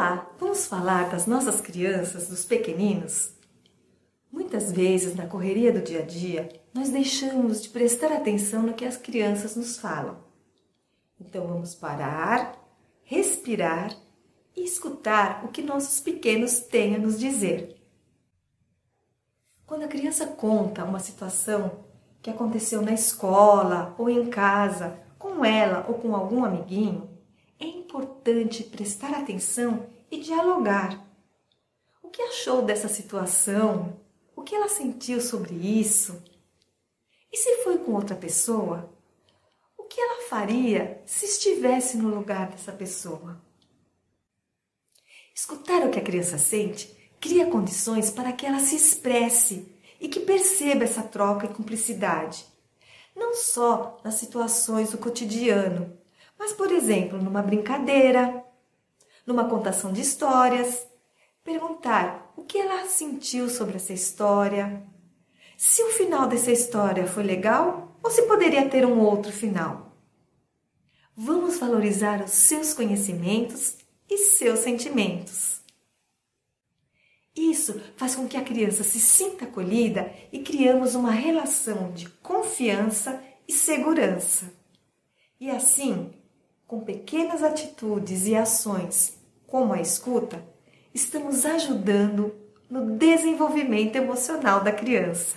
Olá, vamos falar das nossas crianças, dos pequeninos? Muitas vezes, na correria do dia a dia, nós deixamos de prestar atenção no que as crianças nos falam. Então vamos parar, respirar e escutar o que nossos pequenos têm a nos dizer. Quando a criança conta uma situação que aconteceu na escola ou em casa, com ela ou com algum amiguinho, é importante prestar atenção e dialogar. O que achou dessa situação? O que ela sentiu sobre isso? E se foi com outra pessoa? O que ela faria se estivesse no lugar dessa pessoa? Escutar o que a criança sente cria condições para que ela se expresse e que perceba essa troca e cumplicidade. Não só nas situações do cotidiano, mas, por exemplo, numa brincadeira, numa contação de histórias, perguntar o que ela sentiu sobre essa história, se o final dessa história foi legal ou se poderia ter um outro final. Vamos valorizar os seus conhecimentos e seus sentimentos. Isso faz com que a criança se sinta acolhida e criamos uma relação de confiança e segurança. E assim, com pequenas atitudes e ações, como a escuta, estamos ajudando no desenvolvimento emocional da criança.